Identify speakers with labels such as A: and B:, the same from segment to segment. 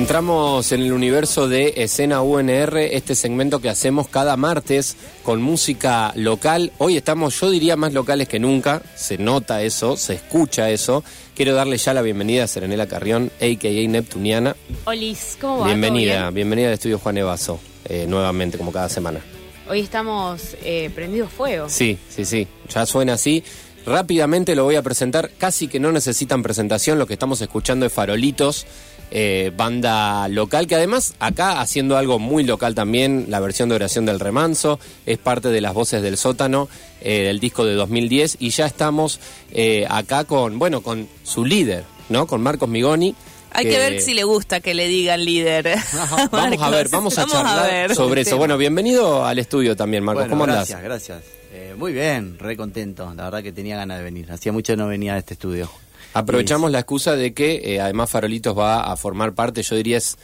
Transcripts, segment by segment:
A: Entramos en el universo de Escena UNR, este segmento que hacemos cada martes con música local. Hoy estamos, yo diría, más locales que nunca. Se nota eso, se escucha eso. Quiero darle ya la bienvenida a Serenela Carrión, a.k.a. Neptuniana.
B: Olis, ¿cómo va?
A: Bienvenida, bienvenida al estudio Juan Evaso, eh, nuevamente, como cada semana.
B: Hoy estamos eh, prendidos fuego.
A: Sí, sí, sí, ya suena así. Rápidamente lo voy a presentar, casi que no necesitan presentación, lo que estamos escuchando es Farolitos, eh, banda local, que además acá haciendo algo muy local también, la versión de Oración del Remanso, es parte de las voces del sótano, eh, del disco de 2010, y ya estamos eh, acá con, bueno, con su líder, ¿no? Con Marcos Migoni.
C: Hay que ver si le gusta que le digan líder.
A: Vamos a ver, vamos a charlar
C: ver.
A: sobre eso. Bueno, bienvenido al estudio también, Marcos.
D: Bueno,
A: ¿Cómo
D: gracias,
A: andás?
D: gracias. Eh, muy bien, re contento. La verdad que tenía ganas de venir. Hacía mucho que no venía a este estudio.
A: Aprovechamos la excusa de que eh, además Farolitos va a formar parte, yo diría es,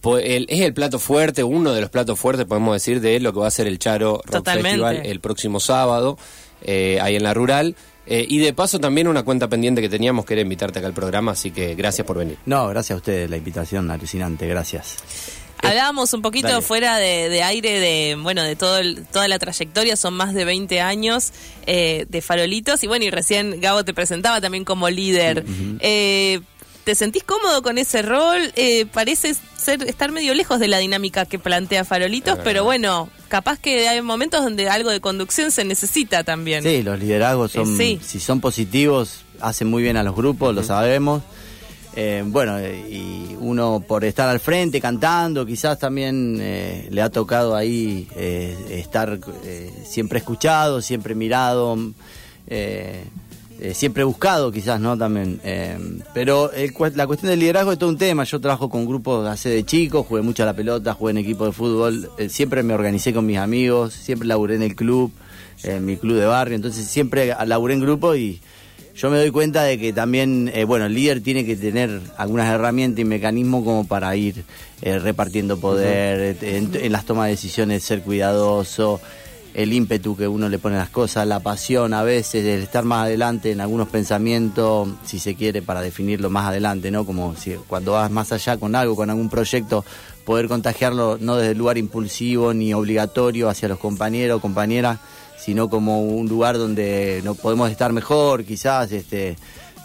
A: po- el, es el plato fuerte, uno de los platos fuertes, podemos decir, de lo que va a ser el Charo Rock
C: Totalmente.
A: Festival el próximo sábado, eh, ahí en la rural. Eh, y de paso también una cuenta pendiente que teníamos que era invitarte acá al programa, así que gracias por venir.
D: No, gracias a ustedes, la invitación alucinante, gracias.
C: Hablábamos un poquito
D: Dale.
C: fuera de, de aire de, bueno, de todo el- toda la trayectoria, son más de 20 años eh, de farolitos y bueno, y recién Gabo te presentaba también como líder. Eh, ¿Te sentís cómodo con ese rol? Eh, parece ser estar medio lejos de la dinámica que plantea Farolitos, pero bueno, capaz que hay momentos donde algo de conducción se necesita también.
D: Sí, los liderazgos son,
C: Eh, sí.
D: si son positivos, hacen muy bien a los grupos, lo sabemos. Eh, bueno, y uno por estar al frente cantando, quizás también eh, le ha tocado ahí eh, estar eh, siempre escuchado, siempre mirado, eh, siempre buscado quizás, ¿no? También. pero el la cuestión del liderazgo es todo un tema. Yo trabajo con grupos hace de chico, jugué mucho a la pelota, jugué en equipo de fútbol, siempre me organicé con mis amigos, siempre laburé en el club, en mi club de barrio, entonces siempre laburé en grupo y yo me doy cuenta de que también, eh, bueno, el líder tiene que tener algunas herramientas y mecanismos como para ir eh, repartiendo poder, eh, en, en las tomas de decisiones ser cuidadoso, el ímpetu que uno le pone a las cosas, la pasión a veces, el estar más adelante en algunos pensamientos, si se quiere, para definirlo más adelante, ¿no? Como si cuando vas más allá con algo, con algún proyecto, poder contagiarlo no desde el lugar impulsivo ni obligatorio hacia los compañeros o compañeras, sino como un lugar donde no podemos estar mejor, quizás, este,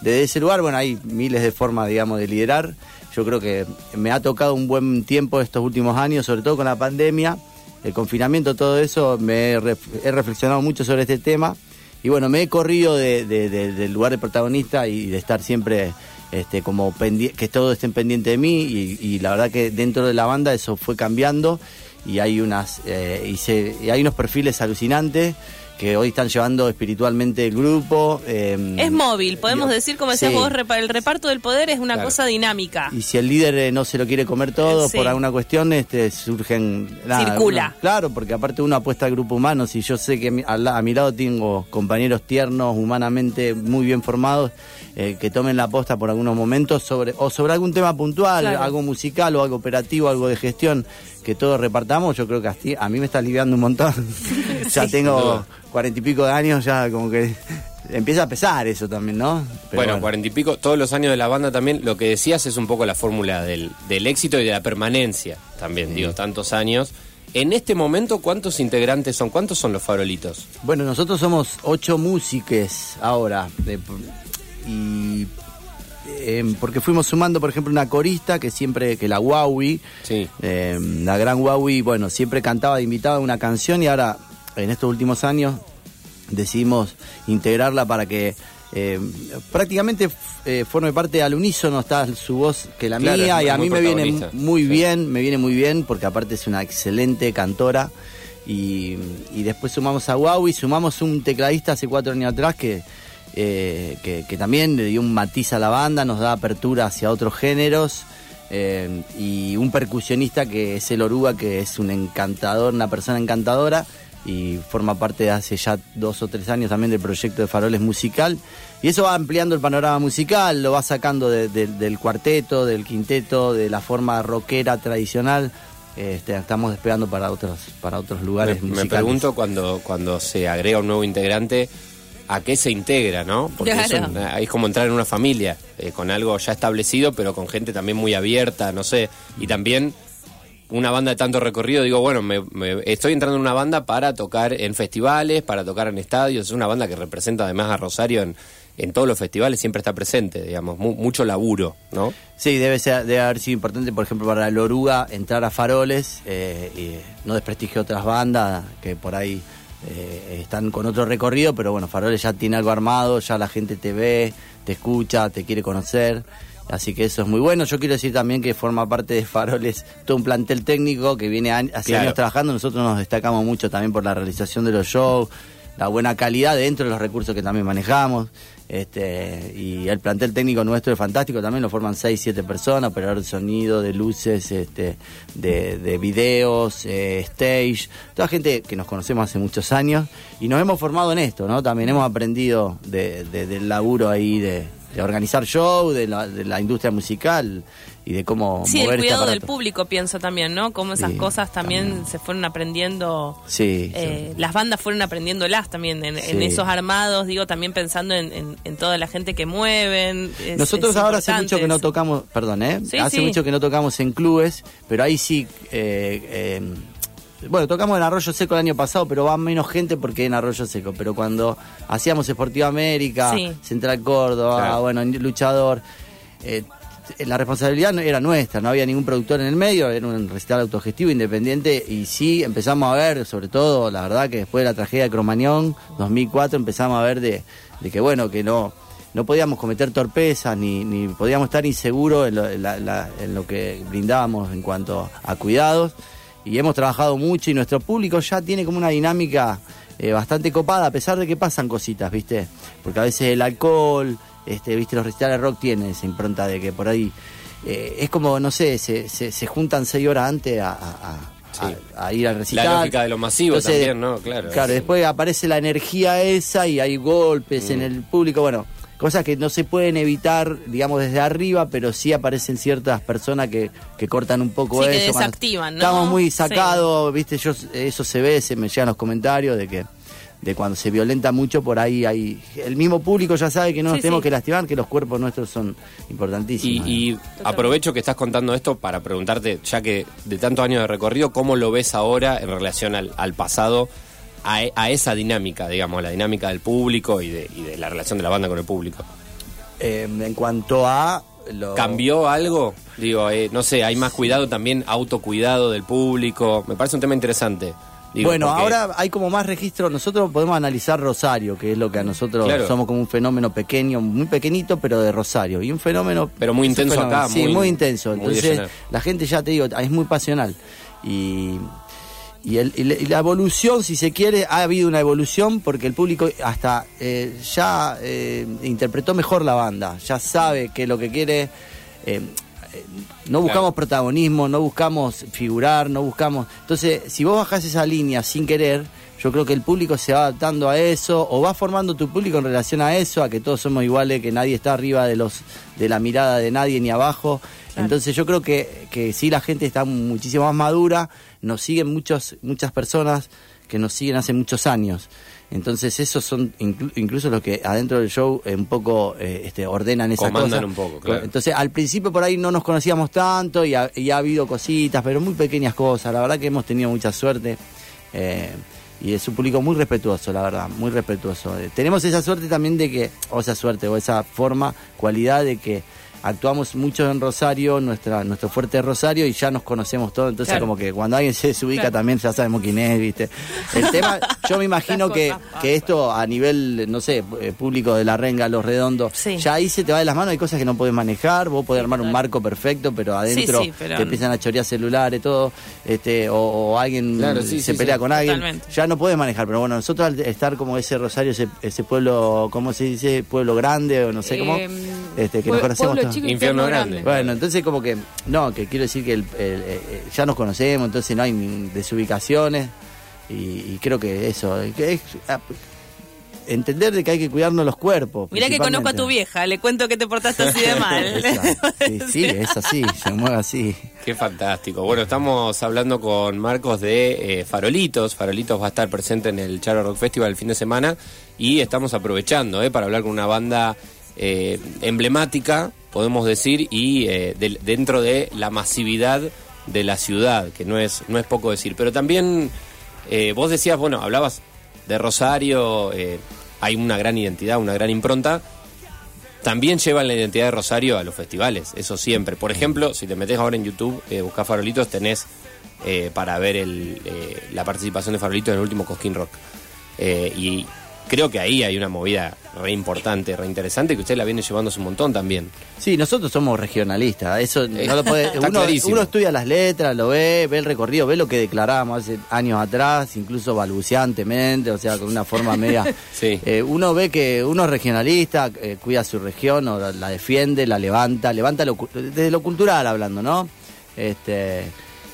D: desde ese lugar, bueno, hay miles de formas, digamos, de liderar. Yo creo que me ha tocado un buen tiempo estos últimos años, sobre todo con la pandemia, el confinamiento, todo eso, me he, ref- he reflexionado mucho sobre este tema. Y bueno, me he corrido de- de- de- del lugar de protagonista y de estar siempre este, como que todos estén pendientes de mí. Y, y la verdad que dentro de la banda eso fue cambiando y hay unas eh, y, se- y hay unos perfiles alucinantes que hoy están llevando espiritualmente el grupo. eh,
C: Es móvil, podemos decir, como decías
D: sí.
C: vos, el reparto del poder es una
A: Claro.
C: cosa dinámica.
D: Y si el líder eh, no se lo quiere comer todo
C: Sí.
D: por alguna cuestión, este, surgen...
C: Circula.
D: uno- claro, porque aparte uno apuesta al grupo humano. Si yo sé que a mi- al la- a mi lado tengo compañeros tiernos, humanamente muy bien formados, eh, que tomen la posta por algunos momentos sobre o sobre algún tema puntual,
C: Claro.
D: algo musical o algo operativo, algo de gestión, que todos repartamos, yo creo que a mí me está aliviando un montón. ya tengo cuarenta y pico de años, ya como que empieza a pesar eso también, ¿no? Pero
A: bueno, cuarenta y pico, todos los años de la banda también, lo que decías es un poco la fórmula del, del éxito y de la permanencia también, digo, tantos años. En este momento, ¿cuántos integrantes son? ¿Cuántos son los farolitos?
D: Bueno, nosotros somos ocho músiques ahora. de- y eh, porque fuimos sumando, por ejemplo, una corista que siempre, que la Huawei,
A: Sí.
D: eh, la gran Huawei, bueno, siempre cantaba de invitada una canción y ahora, en estos últimos años, decidimos integrarla para que eh, prácticamente eh, forme parte al unísono, está su voz que la
A: Claro,
D: mía y a mí me viene muy
A: Sí.
D: bien, me viene muy bien porque aparte es una excelente cantora. Y, y después sumamos a Huawei, sumamos un tecladista hace cuatro años atrás que, eh, que, que también le dio un matiz a la banda, nos da apertura hacia otros géneros. eh, y un percusionista que es el Oruga, que es un encantador, una persona encantadora y forma parte de hace ya dos o tres años también del proyecto de Faroles Musical. Y eso va ampliando el panorama musical, lo va sacando de- de- del cuarteto, del quinteto, de la forma rockera tradicional. Este, estamos despegando para otros, para otros
A: Me,
D: lugares
A: me
D: musicales.
A: pregunto cuando, cuando se agrega un nuevo integrante, a qué se integra, ¿no? Porque es, un- es como entrar en una familia, eh, con algo ya establecido, pero con gente también muy abierta, no sé, y también una banda de tanto recorrido, digo, bueno, me, me- estoy entrando en una banda para tocar en festivales, para tocar en estadios, es una banda que representa además a Rosario en, en todos los festivales, siempre está presente, digamos, mu- mucho laburo, ¿no?
D: Sí, debe, ser, debe haber sido importante, por ejemplo, para el Oruga entrar a Faroles eh, y no desprestigio otras bandas que por ahí eh, están con otro recorrido, pero bueno, Faroles ya tiene algo armado, ya la gente te ve, te escucha, te quiere conocer. Así que eso es muy bueno. Yo quiero decir también que forma parte de Faroles todo un plantel técnico que viene hace
A: Claro.
D: años trabajando. Nosotros nos destacamos mucho también por la realización de los shows, la buena calidad dentro de los recursos que también manejamos. Este, y el plantel técnico nuestro es fantástico, también lo forman 6, 7 personas, operador de sonido, de luces, este, de, de videos, eh, stage, toda gente que nos conocemos hace muchos años y nos hemos formado en esto, ¿no? También hemos aprendido de- de- del laburo ahí de, de organizar show, de la, de la industria musical y de cómo
C: Sí,
D: mover
C: el
D: este
C: cuidado del público pienso también, ¿no? Cómo esas
D: Sí,
C: cosas también,
D: también.
C: se fueron aprendiendo.
D: Sí,
C: eh,
D: sí.
C: Las bandas fueron aprendiéndolas también en, esos armados, digo, también pensando en, en- en toda la gente que mueven. es-
D: Nosotros
C: es
D: ahora hace mucho que no tocamos, perdón, ¿eh?
C: Sí,
D: hace mucho que no tocamos en clubes, pero ahí sí, eh, eh, bueno, tocamos en Arroyo Seco el año pasado, pero va menos gente porque en Arroyo Seco, pero cuando hacíamos Esportiva América,
C: Sí.
D: Central Córdoba,
A: Claro.
D: bueno, Luchador, eh, la responsabilidad no- era nuestra, no había ningún productor en el medio, era un recital autogestivo independiente y sí empezamos a ver, sobre todo, la verdad que después de la tragedia de Cromañón, 2004, empezamos a ver de, de que bueno, que no no podíamos cometer torpezas ni, ni podíamos estar inseguros en lo, en la- la- en lo que brindábamos en cuanto a cuidados y hemos trabajado mucho y nuestro público ya tiene como una dinámica eh, bastante copada a pesar de que pasan cositas, ¿viste? Porque a veces el alcohol, este, ¿viste? Los recitales de rock tienen esa impronta de que por ahí eh, es como, no sé, se, se, se juntan seis horas antes a, a- a-
A: Sí.
D: a- a ir al recital.
A: La lógica de lo masivo
D: Entonces,
A: también, ¿no? Claro.
D: Claro, después aparece la energía esa y hay golpes
A: Mm.
D: en el público, bueno, cosas que no se pueden evitar, digamos, desde arriba, pero sí aparecen ciertas personas que, que cortan un poco
C: Sí, que
D: eso. cuando
C: desactivan, ¿no?
D: Estamos muy
C: Sí.
D: sacados, viste, yo eso se ve, se me llegan los comentarios de que de cuando se violenta mucho por ahí hay el mismo público ya sabe que no nos
C: Sí,
D: tenemos
C: sí.
D: que lastimar, que los cuerpos nuestros son importantísimos.
A: Y, y aprovecho que estás contando esto para preguntarte, ya que de tantos años de recorrido, ¿cómo lo ves ahora en relación al, al pasado, a, a esa dinámica, digamos, la dinámica del público y de, y de la relación de la banda con el público?
D: Eh, en cuanto a lo-
A: ¿Cambió algo? Digo, eh, no sé, hay más cuidado también, autocuidado del público. Me parece un tema interesante. Digo,
D: bueno,
A: porque-
D: ahora hay como más registro. Nosotros podemos analizar Rosario, que es lo que a nosotros
A: Claro.
D: somos como un fenómeno pequeño, muy pequeñito, pero de Rosario. Y un fenómeno.
A: Pero muy intenso
D: fenómeno,
A: acá,
D: Sí,
A: muy-
D: muy, intenso.
A: muy
D: Entonces, la gente ya te digo, es muy pasional. Y. Y, el- y la- evolución, si se quiere, ha habido una evolución porque el público hasta eh, ya eh, interpretó mejor la banda, ya sabe que lo que quiere. eh, no buscamos
A: Claro.
D: protagonismo, no buscamos figurar, no buscamos. Entonces, si vos bajás esa línea sin querer, yo creo que el público se va adaptando a eso o va formando tu público en relación a eso, a que todos somos iguales, que nadie está arriba de los de la mirada de nadie ni abajo. Entonces yo creo que, que sí la gente está muchísimo más madura, nos siguen muchos, muchas personas que nos siguen hace muchos años. Entonces esos son inclu- incluso los que adentro del show eh, un poco eh, este, ordenan esas
A: Comandan
D: cosas.
A: un poco, claro.
D: Entonces al principio por ahí no nos conocíamos tanto y ha, y ha habido cositas, pero muy pequeñas cosas. La verdad que hemos tenido mucha suerte. eh, y es un público muy respetuoso, la verdad, muy respetuoso. Eh, tenemos esa suerte también de que, o esa suerte, o esa forma, cualidad de que actuamos mucho en Rosario, nuestra, nuestro fuerte es Rosario y ya nos conocemos todos, entonces
C: Claro.
D: como que cuando alguien se desubica
C: Claro.
D: también ya sabemos quién es, ¿viste? El tema, yo me imagino que, que esto a nivel, no sé, eh, público de la renga, los redondos,
C: Sí.
D: ya ahí se te va de las manos, hay cosas que no puedes manejar, vos podés armar un marco perfecto, pero adentro
C: sí, pero-
D: te empiezan a chorear celulares, todo, este, o, o alguien
A: Claro, sí,
D: se
A: sí,
D: pelea
A: sí.
D: con alguien,
C: Totalmente.
D: ya no puedes manejar, pero bueno, nosotros al estar como ese Rosario, ese, ese pueblo, ¿cómo se dice? Pueblo grande, o no sé cómo,
B: Eh,
D: este, que
B: pue-
D: nos conocemos todos.
B: chico,
A: Infierno grande.
B: grande.
D: Bueno, entonces como que, no, que quiero decir que el- el- eh, ya nos conocemos, entonces no hay desubicaciones y, y creo que eso, que es, ah, entender de que hay que cuidarnos los cuerpos.
C: Mirá que conozco a tu vieja, le cuento que te portaste así de mal.
D: Sí, sí, es así, se mueve así.
A: Qué fantástico. Bueno, estamos hablando con Marcos de eh, Farolitos. Farolitos va a estar presente en el Charo Rock Festival el fin de semana y estamos aprovechando eh, para hablar con una banda eh, emblemática, podemos decir, y eh, dentro de la masividad de la ciudad, que no es, no es poco decir. Pero también eh, vos decías, bueno, hablabas de Rosario, hay una gran identidad, una gran impronta. También llevan la identidad de Rosario a los festivales, eso siempre. Por ejemplo, si te metes ahora en YouTube, buscás Farolitos, tenés para ver la participación de Farolitos en el último Cosquín Rock. Y creo que ahí hay una movida re importante, re interesante, que usted la viene llevándose un montón también.
D: Sí, nosotros somos regionalistas, eso no lo puede, uno, uno estudia las letras, lo ve, ve el recorrido, ve lo que declarábamos hace años atrás, incluso balbuceantemente, o sea, con una forma media.
A: Sí.
D: Eh, uno ve que uno es regionalista, eh, cuida su región, o la, la defiende, la levanta, levanta lo desde lo cultural hablando, ¿no? Este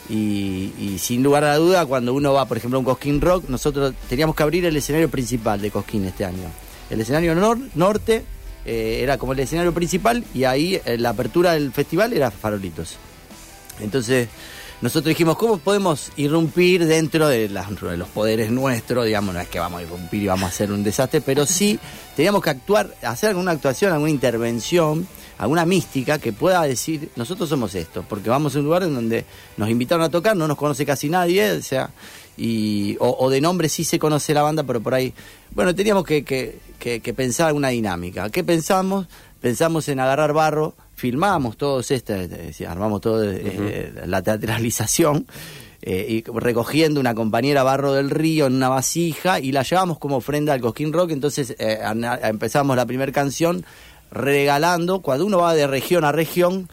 D: y, y sin lugar a duda, cuando uno va, por ejemplo, a un Cosquín Rock, nosotros teníamos que abrir el escenario principal de Cosquín este año. El escenario nor- norte eh, era como el escenario principal y ahí eh, la apertura del festival era Farolitos. Entonces, nosotros dijimos, ¿cómo podemos irrumpir dentro de, de los poderes nuestros? Digamos, no es que vamos a irrumpir y vamos a hacer un desastre, pero sí teníamos que actuar, hacer alguna actuación, alguna intervención, alguna mística que pueda decir, nosotros somos esto, porque vamos a un lugar en donde nos invitaron a tocar, no nos conoce casi nadie, o sea, y, o, o de nombre sí se conoce la banda, pero por ahí, bueno, teníamos que, que- que- que pensar alguna dinámica. ¿Qué pensamos? Pensamos en agarrar barro, filmamos todos este, es decir, armamos todo eh, la teatralización. eh, y recogiendo una compañera barro del río en una vasija y la llevamos como ofrenda al Cosquín Rock. Entonces eh, empezamos la primera canción regalando. Cuando uno va de región a región,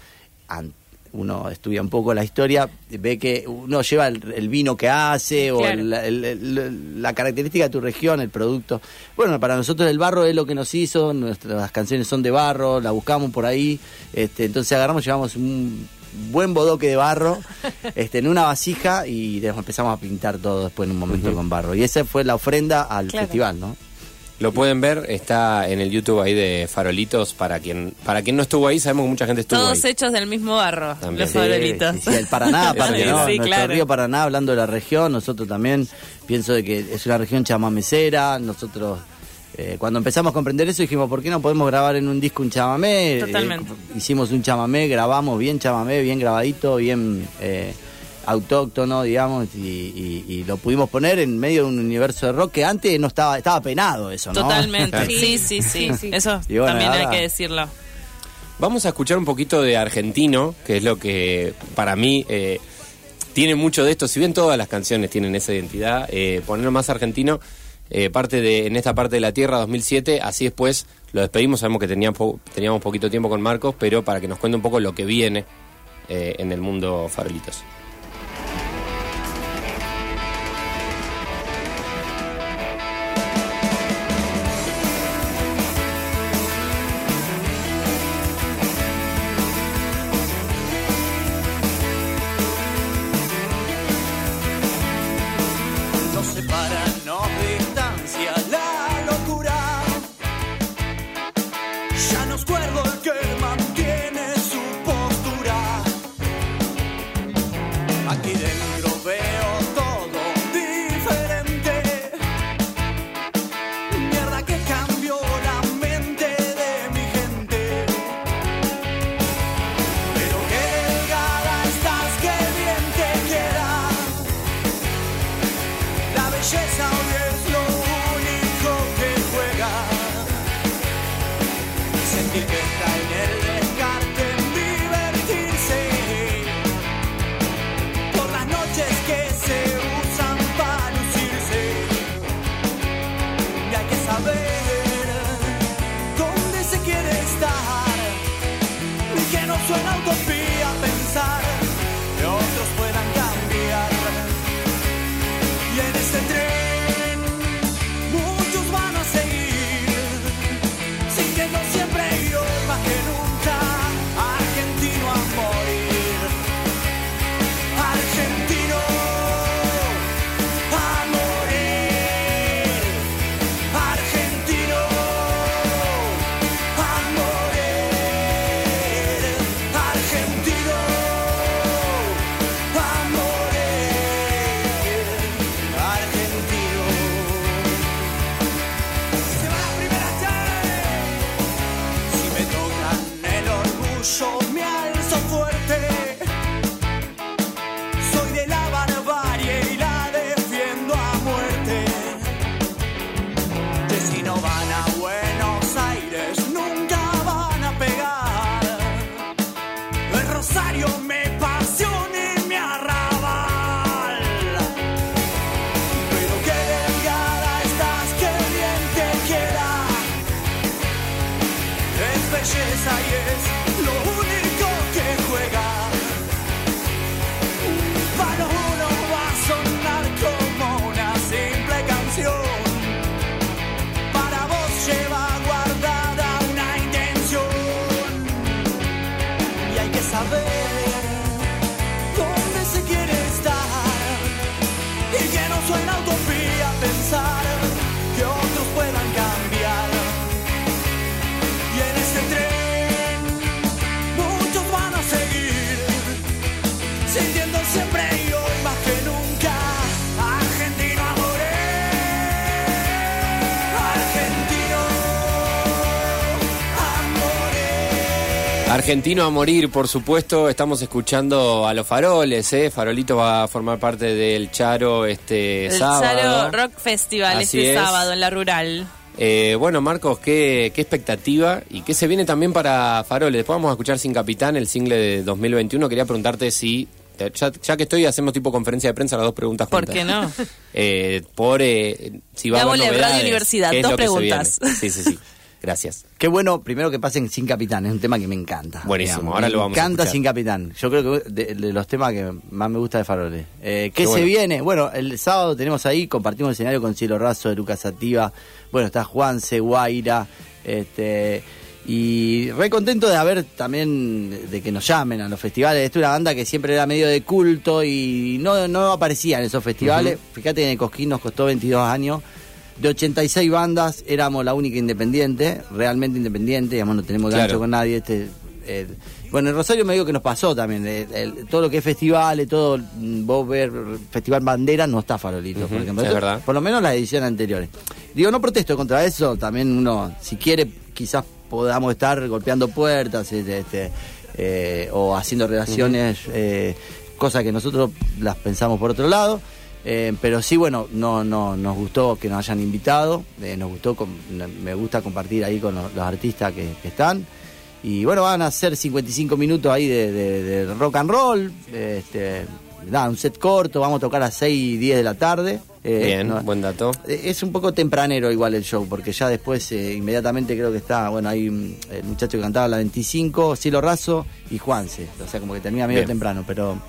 D: uno estudia un poco la historia, ve que uno lleva el, el vino que hace o
B: Claro.
D: el- el- el- la característica de tu región, el producto. Bueno, para nosotros el barro es lo que nos hizo, nuestras canciones son de barro, la buscamos por ahí, este, entonces agarramos, llevamos un buen bodoque de barro este, en una vasija y después empezamos a pintar todo después en un momento con barro. Y esa fue la ofrenda al
B: Claro.
D: festival, ¿no?
A: Lo pueden ver, está en el YouTube ahí de Farolitos. Para quien, para quien no estuvo ahí, sabemos que mucha gente estuvo
C: Todos
A: ahí.
C: hechos del mismo barro,
A: También.
C: los
A: Sí,
C: farolitos.
D: Sí, sí, el Paraná, aparte,
A: Sí,
D: ¿no?
C: sí,
D: Nuestro
C: claro.
D: río Paraná, hablando de la región, nosotros también pienso de que es una región chamamecera, nosotros eh, cuando empezamos a comprender eso dijimos, ¿por qué no podemos grabar en un disco un chamamé?
C: Totalmente.
D: Eh, hicimos un chamamé, grabamos bien chamamé, bien grabadito, bien eh, autóctono, digamos, y, y- y lo pudimos poner en medio de un universo de rock que antes no estaba, estaba penado eso, ¿no?
C: Totalmente.
B: Sí.
C: Sí, sí, sí. Eso
D: bueno,
C: también hay que decirlo.
A: Vamos a escuchar un poquito de argentino, que es lo que para mí eh, tiene mucho de esto. Si bien todas las canciones tienen esa identidad, eh, ponerlo más argentino, eh, parte de en esta parte de la tierra 2007. Así después lo despedimos. Sabemos que teníamos, po- teníamos poquito tiempo con Marcos, pero para que nos cuente un poco lo que viene eh, en el mundo Farolitos.
E: Belleza hoy es lo único que juega. Sentir que está en el descarte, en divertirse. Por las noches que se usan para lucirse. Y hay que saber dónde se quiere estar. Y que no suena utopía outside your man. Argentino a morir,
A: por supuesto. Estamos escuchando a los faroles, ¿eh? Farolito va a formar parte del Charo este
C: El
A: sábado.
C: Charo Rock Festival
A: Así
C: este
A: es.
C: sábado en la rural.
A: Eh, bueno, Marcos, ¿qué, qué expectativa y qué se viene también para Faroles? Después vamos a escuchar Sin Capitán, el single de 2021. Quería preguntarte si, ya, ya que estoy, hacemos tipo conferencia de prensa, las dos preguntas
C: ¿Por
A: juntas.
C: qué no?
A: Eh, por eh, si va a haber
C: Vole, Radio
A: novedades,
C: Universidad,
A: ¿qué es
C: dos preguntas.
A: Sí, sí, sí. Gracias.
D: Qué bueno, primero que pasen Sin Capitán, es un tema que me encanta.
A: Buenísimo, ahora
D: me
A: lo vamos a
D: encanta
A: escuchar.
D: Sin Capitán. Yo creo que de, de los temas que más me gusta de Faroles. Eh, ¿Qué
A: Qué
D: se viene? Bueno, el sábado tenemos ahí, compartimos el escenario con Cielo Razo de Lucas Sativa. Bueno, está Juan Guaira. Este, y re contento de haber también, de que nos llamen a los festivales. Esta es una banda que siempre era medio de culto y no, no aparecía en esos festivales. Fíjate que en el Cosquín nos costó 22 años. De 86 bandas éramos la única independiente, realmente independiente, digamos, no tenemos gancho
A: Claro.
D: con nadie. Este, eh, bueno, en Rosario me digo que nos pasó también. eh, el- todo lo que es festivales, todo, mm, vos ver Festival Bandera, no está Farolito, por ejemplo.
A: es
D: Eso-
A: verdad.
D: Por lo menos las ediciones anteriores. Digo, no protesto contra eso, también uno, si quiere, quizás podamos estar golpeando puertas este, este, eh, o haciendo relaciones, eh, cosas que nosotros las pensamos por otro lado. Eh, pero sí, bueno, no, no, nos gustó que nos hayan invitado, eh, nos gustó, me gusta compartir ahí con los, los artistas que, que están. Y bueno, van a ser 55 minutos ahí de, de- de rock and roll, este, nada, un set corto, vamos a tocar a 6 y 10 de la tarde. Eh,
A: Bien,
D: no-
A: buen dato.
D: eh, Es un poco tempranero igual el show, porque ya después eh, inmediatamente creo que está, bueno, hay el muchacho que cantaba la 25, Cielo Razo y Juanse, o sea, como que termina medio
A: Bien.
D: temprano, pero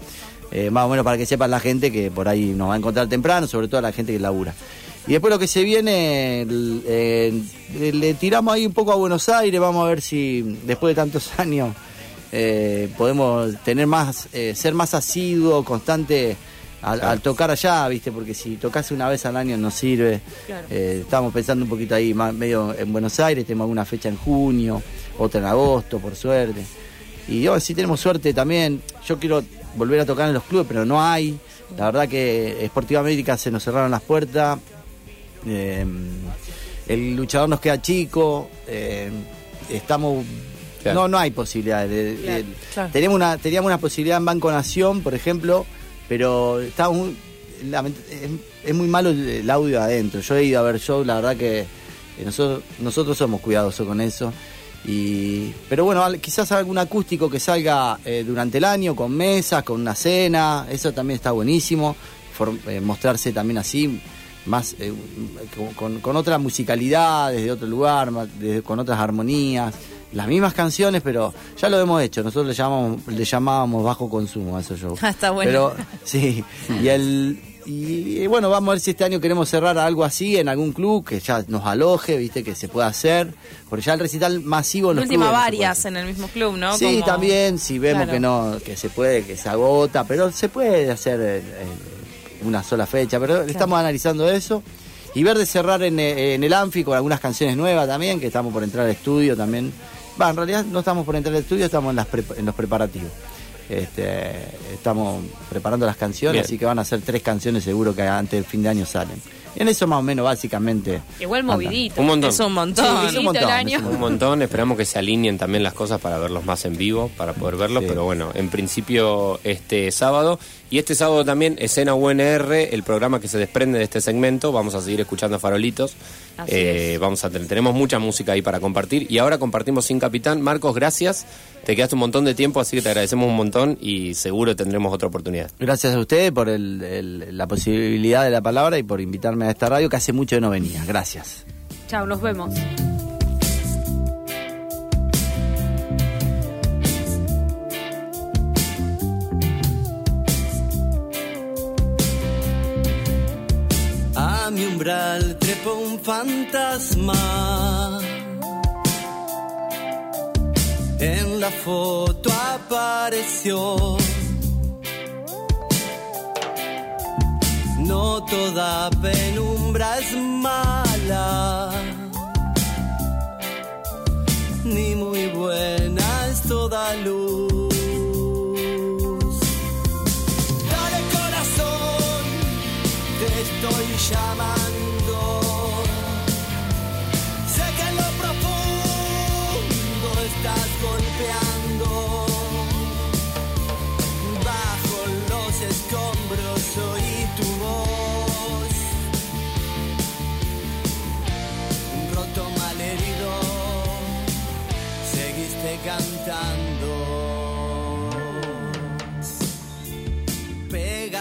D: eh, más o menos para que sepan la gente que por ahí nos va a encontrar temprano, sobre todo la gente que labura. Y después lo que se viene, eh, le, le tiramos ahí un poco a Buenos Aires, vamos a ver si después de tantos años eh, podemos tener más, eh, ser más asiduo, constante al,
A: Claro.
D: al tocar allá, ¿viste? Porque si tocas una vez al año no sirve.
B: Claro.
D: Eh, estamos pensando un poquito ahí, más, medio en Buenos Aires, tenemos alguna fecha en junio, otra en agosto, por suerte. Y yo sí tenemos suerte también. Yo quiero volver a tocar en los clubes, pero no hay. La verdad que Sportiva América se nos cerraron las puertas. Eh, el luchador nos queda chico. eh, estamos.
A: Claro.
D: No, no hay posibilidades. de- de-
B: Claro,
C: claro.
D: Tenemos una, teníamos una posibilidad en Banco Nación, por ejemplo, pero lament- es, es muy malo el, audio adentro. Yo he ido a ver show, la verdad que eh, nosotros, nosotros somos cuidadosos con eso. Y, pero bueno, quizás algún acústico que salga eh, durante el año, con mesas, con una cena, eso también está buenísimo. For- eh, mostrarse también así, más eh, con, con- otra musicalidad, desde otro lugar, desde- con otras armonías. Las mismas canciones, pero ya lo hemos hecho. Nosotros le llamamos, le llamábamos bajo consumo a esos shows.
C: Ah, está bueno.
D: Pero, sí. Y el. Y, y bueno, vamos a ver si este año queremos cerrar algo así en algún club que ya nos aloje, viste, que se pueda hacer. Porque ya el recital masivo en los
C: última,
D: clubes
C: varias en el mismo club, ¿no?
D: Sí,
C: Como-
D: también, si vemos
C: Claro.
D: que no, que se puede, que se agota, pero se puede hacer eh, eh, una sola fecha, pero estamos analizando eso. Y ver de cerrar en, eh, en el Anfi con algunas canciones nuevas también, que estamos por entrar al estudio también. Va, en realidad no estamos por entrar al estudio, estamos en, las pre- en los preparativos. Este, estamos preparando las canciones,
A: Bien.
D: así que van a ser tres canciones seguro que antes del fin de año salen. En eso más o menos, básicamente.
B: Igual movidito.
A: Un montón.
C: Es un montón.
D: Sí, es un montón,
B: el
D: es
B: año.
D: un
A: Un montón, esperamos que se alineen también las cosas para verlos más en vivo, para poder verlos,
D: Sí.
A: pero bueno, en principio este sábado. Y este sábado también Escena UNR, el programa que se desprende de este segmento, vamos a seguir escuchando Farolitos.
B: Así
A: Eh,
B: es.
A: vamos a tener, tenemos mucha música ahí para compartir y ahora compartimos sin capitán. Marcos, gracias. Te quedaste un montón de tiempo, así que te agradecemos un montón y seguro tendremos otra oportunidad.
D: Gracias a ustedes por el- el- la posibilidad de la palabra y por invitarme a esta radio que hace mucho que no venía. Gracias.
B: Chao, nos vemos.
E: Umbral trepó un fantasma. En la foto apareció. No toda penumbra es mala.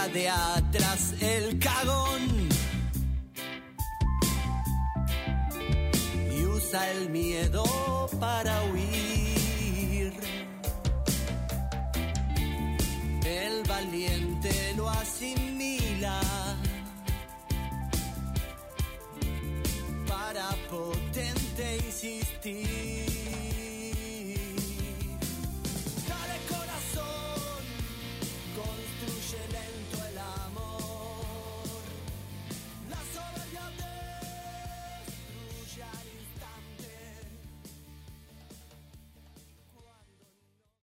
E: Patea tras el cagón y usa el miedo para huir. El valiente lo asimila para potente insistir.